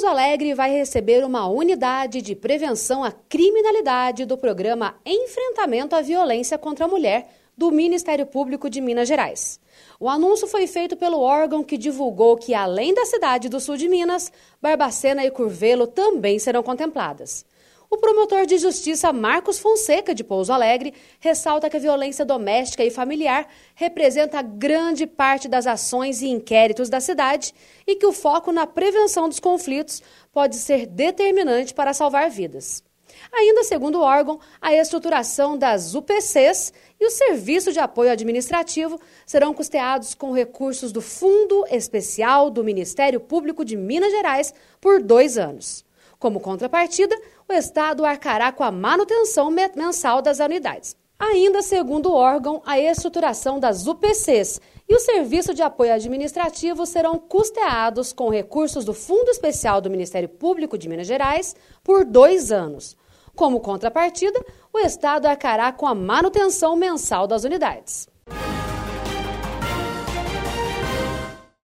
Pouso Alegre vai receber uma unidade de prevenção à criminalidade do programa Enfrentamento à Violência contra a Mulher do Ministério Público de Minas Gerais. O anúncio foi feito pelo órgão que divulgou que, além da cidade do sul de Minas, Barbacena e Curvelo também serão contempladas. O promotor de justiça Marcos Fonseca, de Pouso Alegre, ressalta que a violência doméstica e familiar representa grande parte das ações e inquéritos da cidade e que o foco na prevenção dos conflitos pode ser determinante para salvar vidas. Ainda segundo o órgão, a estruturação das UPCs e o serviço de apoio administrativo serão custeados com recursos do Fundo Especial do Ministério Público de Minas Gerais por dois anos. Como contrapartida, o Estado arcará com a manutenção mensal das unidades. Ainda segundo o órgão, a estruturação das UPCs e o serviço de apoio administrativo serão custeados com recursos do Fundo Especial do Ministério Público de Minas Gerais por dois anos. Como contrapartida, o Estado arcará com a manutenção mensal das unidades.